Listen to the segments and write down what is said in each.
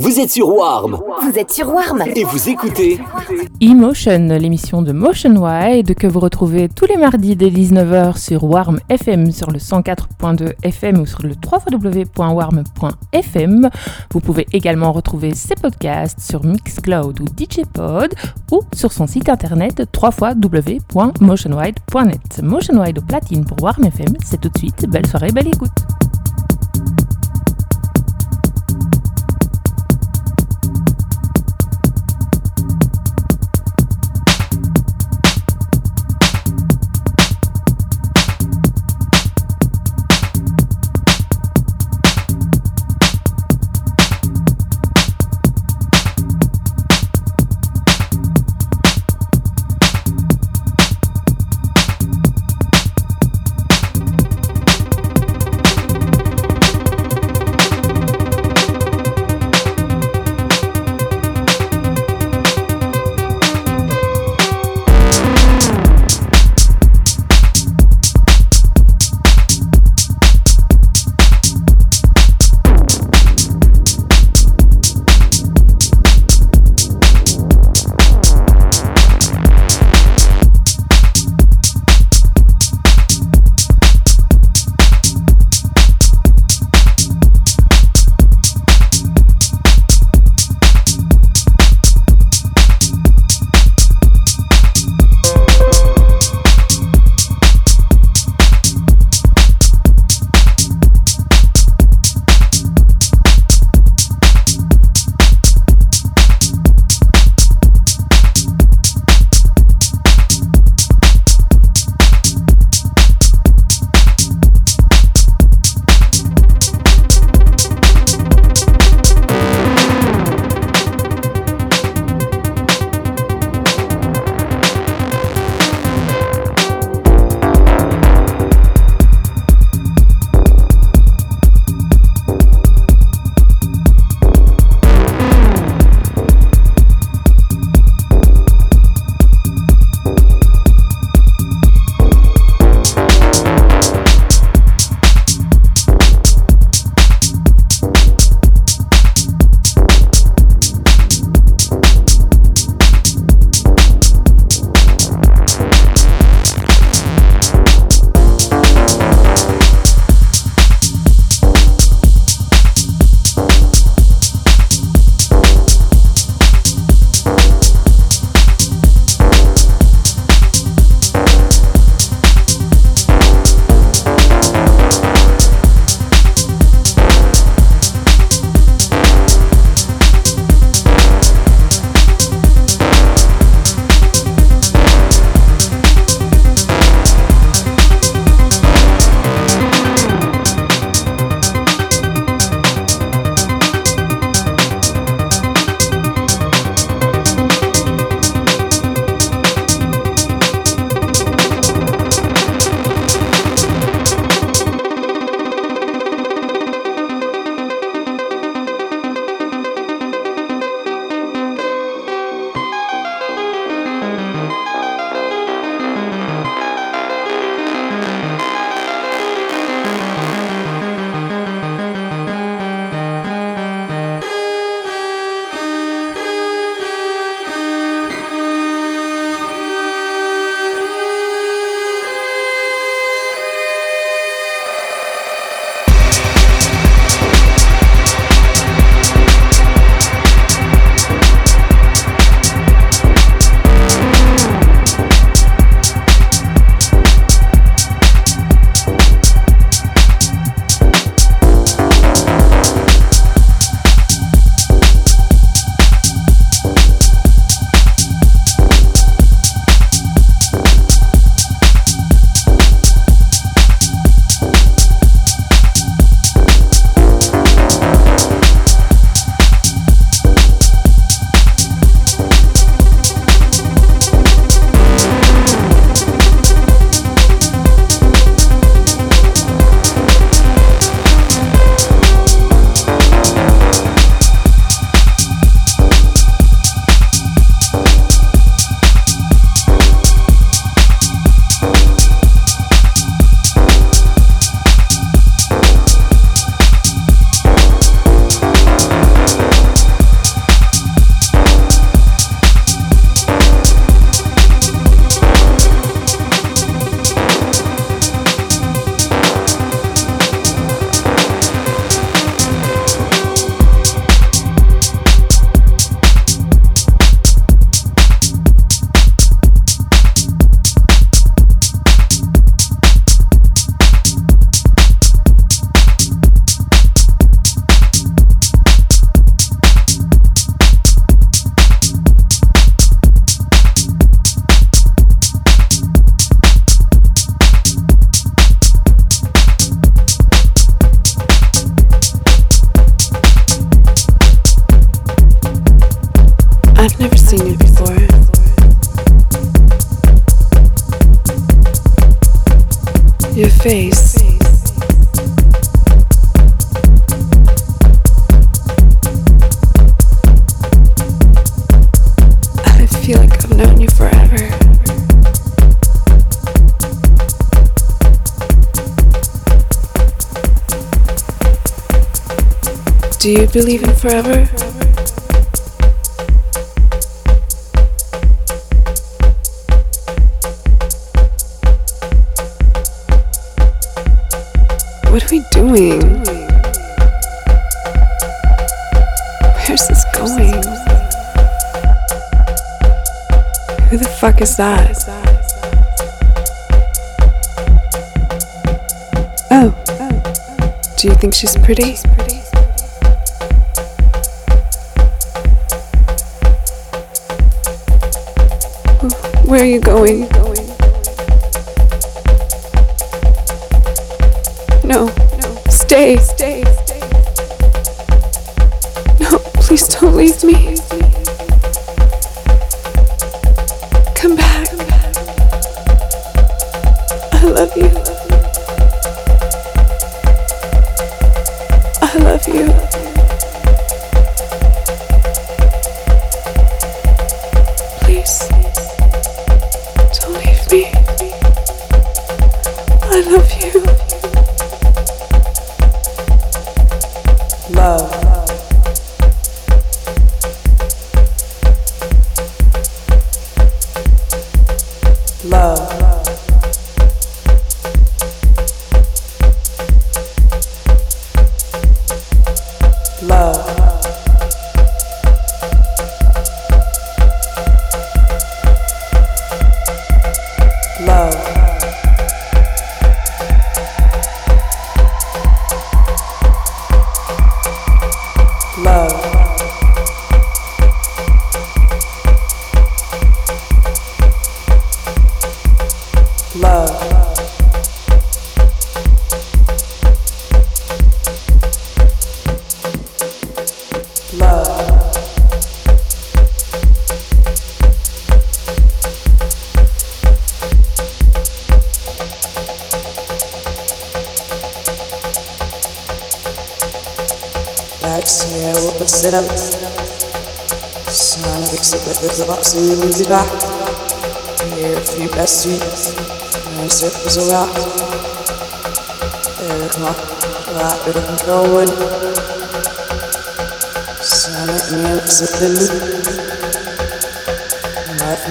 Vous êtes sur Warm Vous êtes sur Warm et vous écoutez Emotion, l'émission de Motion Wide que vous retrouvez tous les mardis dès 19h sur Warm FM sur le 104.2 FM ou sur le www.warm.fm. Vous pouvez également retrouver ses podcasts sur Mixcloud ou DJpod ou sur son site internet www.motionwide.net. Motion Wide au platine pour Warm FM, c'est tout de suite. Belle soirée, belle écoute. I've never seen you before. Your face. I feel like I've known you forever. Do you believe in forever? Fuck is that? Oh. Do you think she's pretty? Where are you going? No. No, stay. Stay. Stay. No, please don't leave me. Love. Best sweets. And circles around. There, come on. Right, bit of control wood. Sana and exit the loop.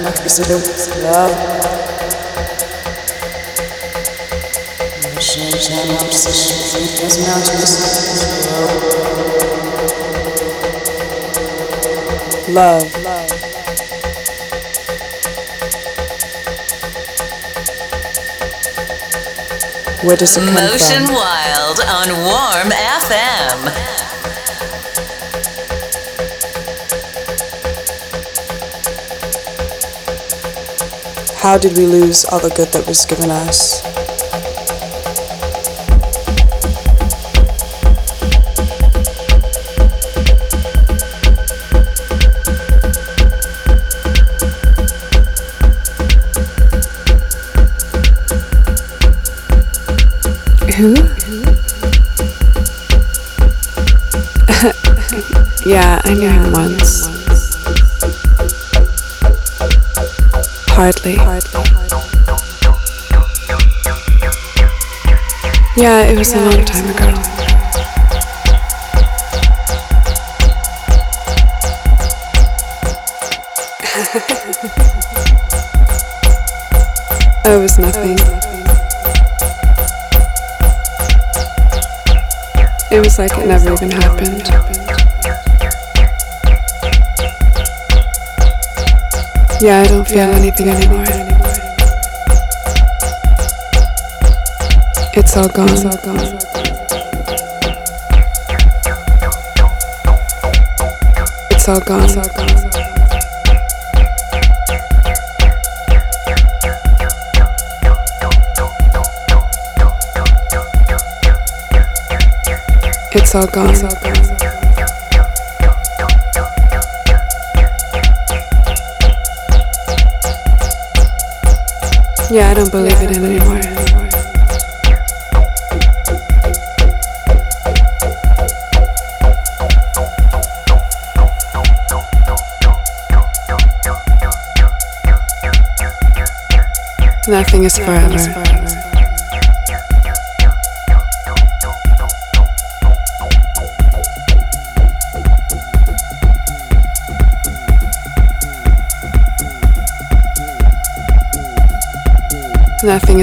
Life be so love. Shame, shame, obsession, as mountains. Love. Where does it come Motion from? Wild on Warm FM. How did we lose all the good that was given us? Who? yeah, I knew him once. Hardly. Yeah, it was a long time ago. Never even happened. Yeah, I don't feel anything anymore. It's all gone. It's all gone. It's all gone. It's all gone. It's all gone. It's all gone. Yeah, I don't believe it anymore. It anymore. Nothing is forever. Nothing is forever. Nothing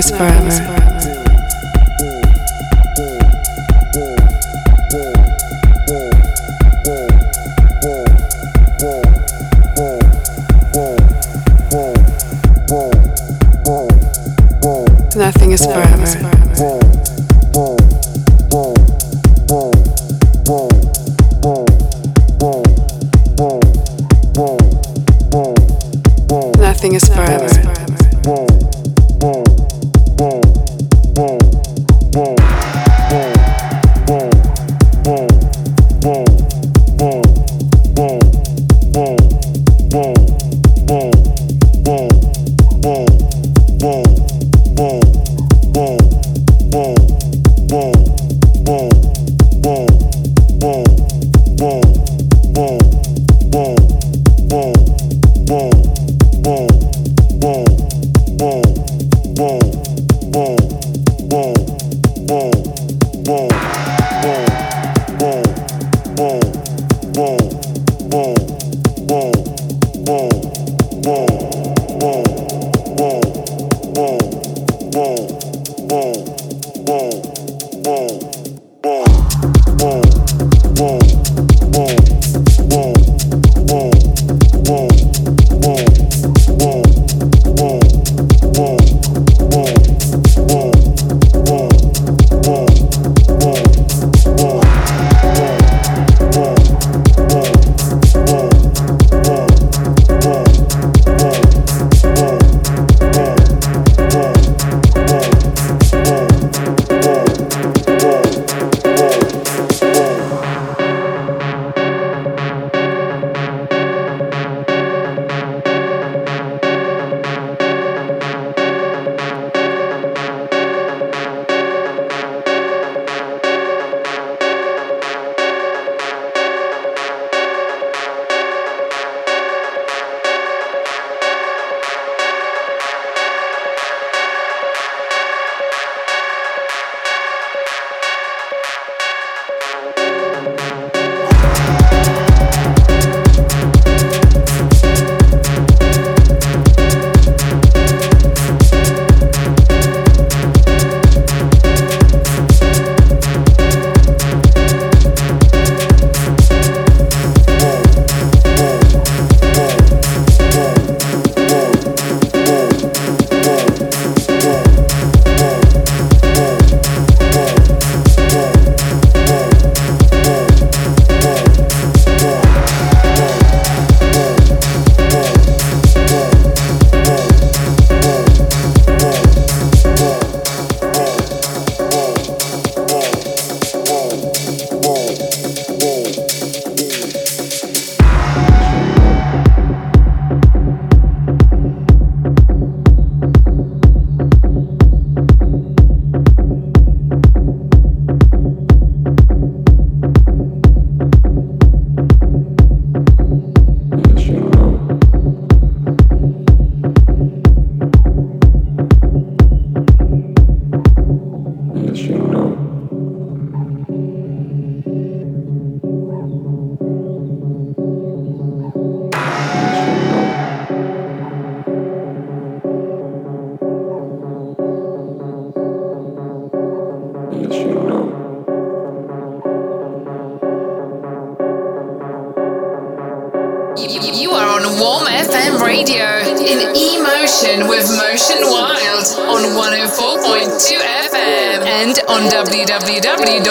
You are on Warm FM Radio in Emotion with Motion Wide on 104.2 FM and on www.warm.fm.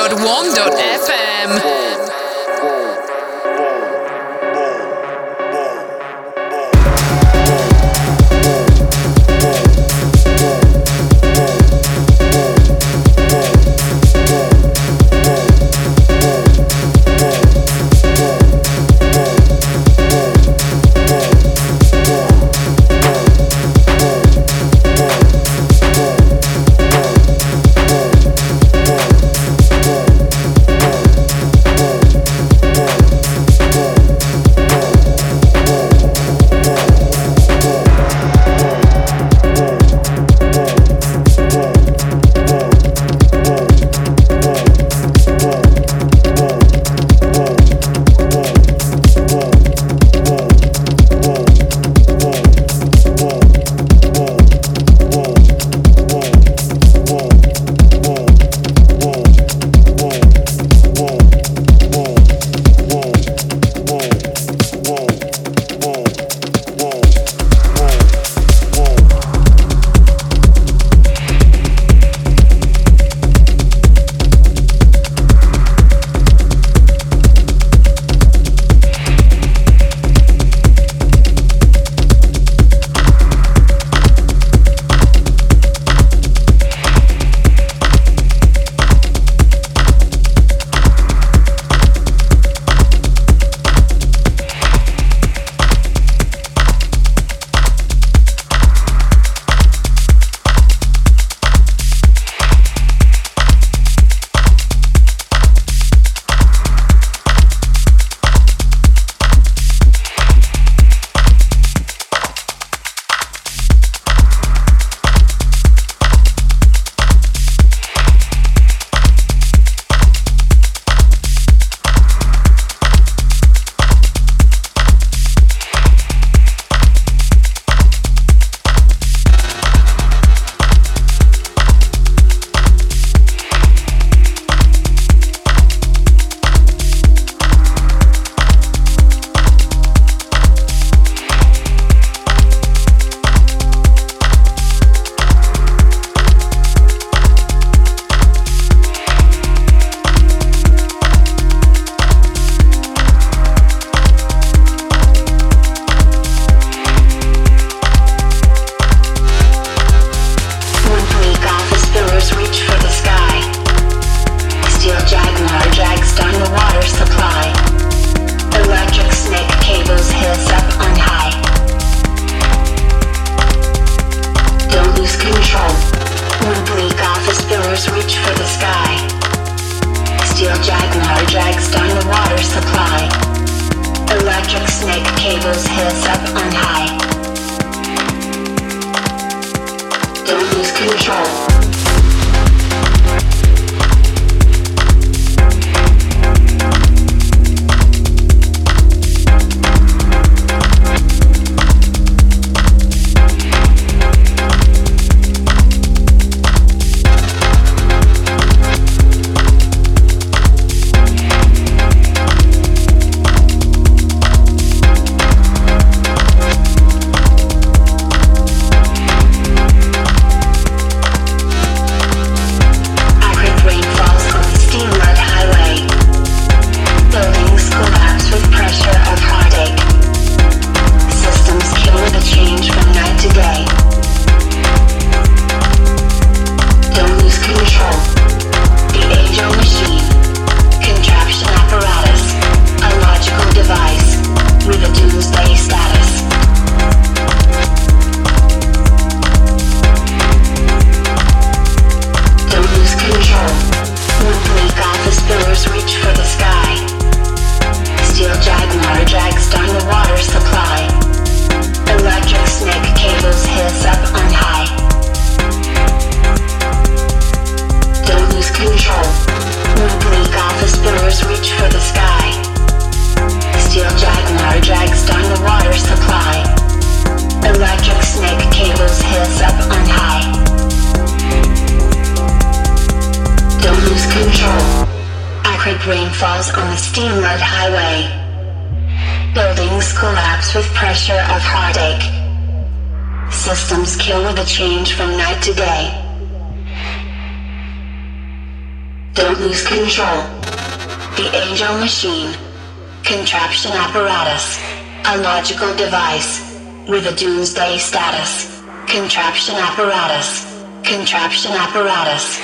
with a doomsday status. Contraption apparatus. Contraption apparatus.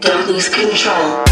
Don't lose control.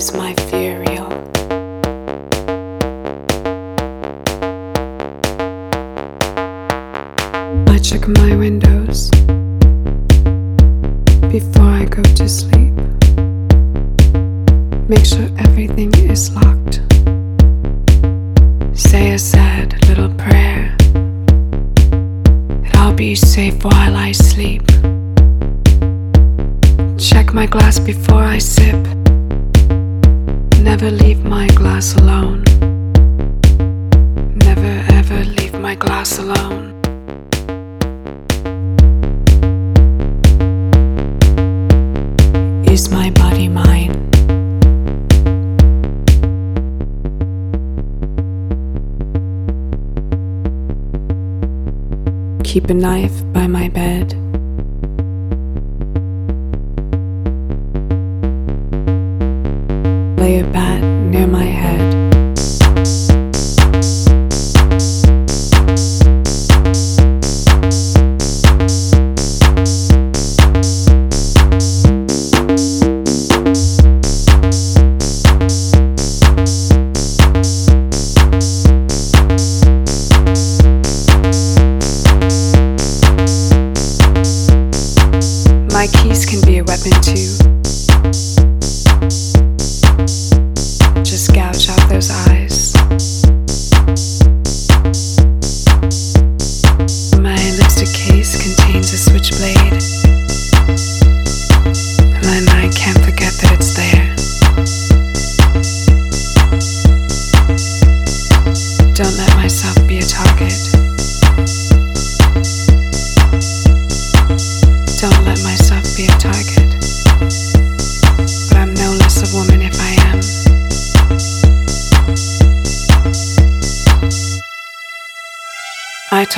is my fury. I check my windows before I go to sleep. Make sure everything is locked. Say a sad little prayer that I'll be safe while I sleep. Check my glass before I sip glass alone. Never ever leave my glass alone. Is my body mine? Keep a knife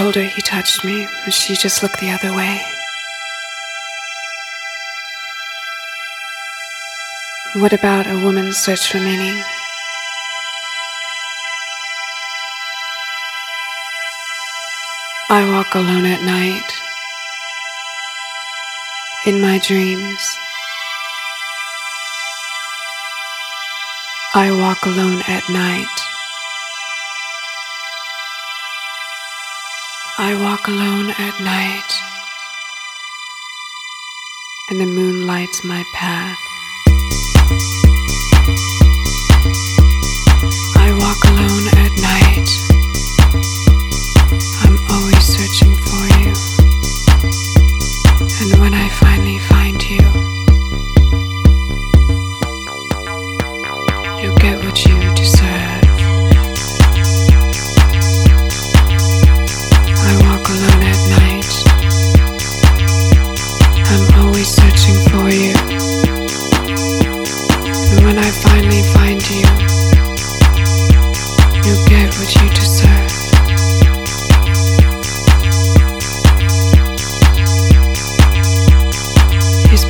shoulder he touched me, and she just looked the other way. What about a woman's search for meaning? I walk alone at night, in my dreams. I walk alone at night. I walk alone at night, and the moon lights my path. I walk alone at night.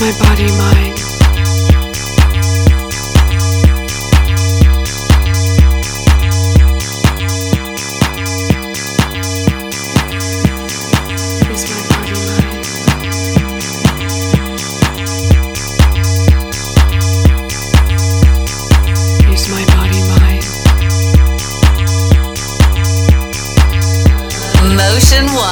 my body mind. Motion One.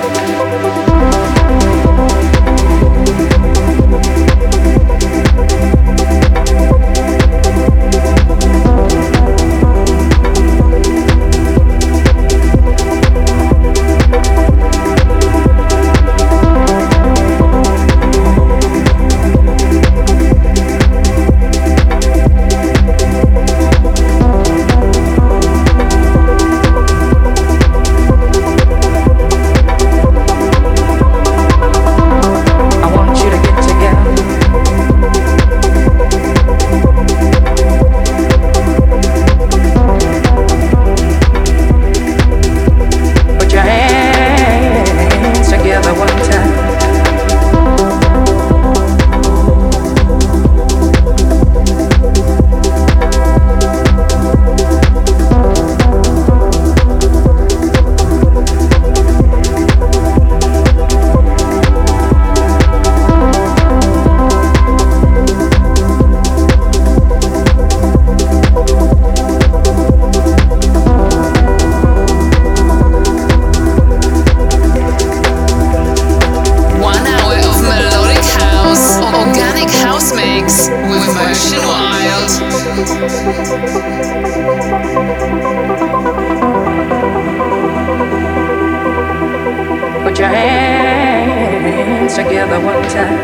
one time.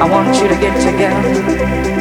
I want you to get together.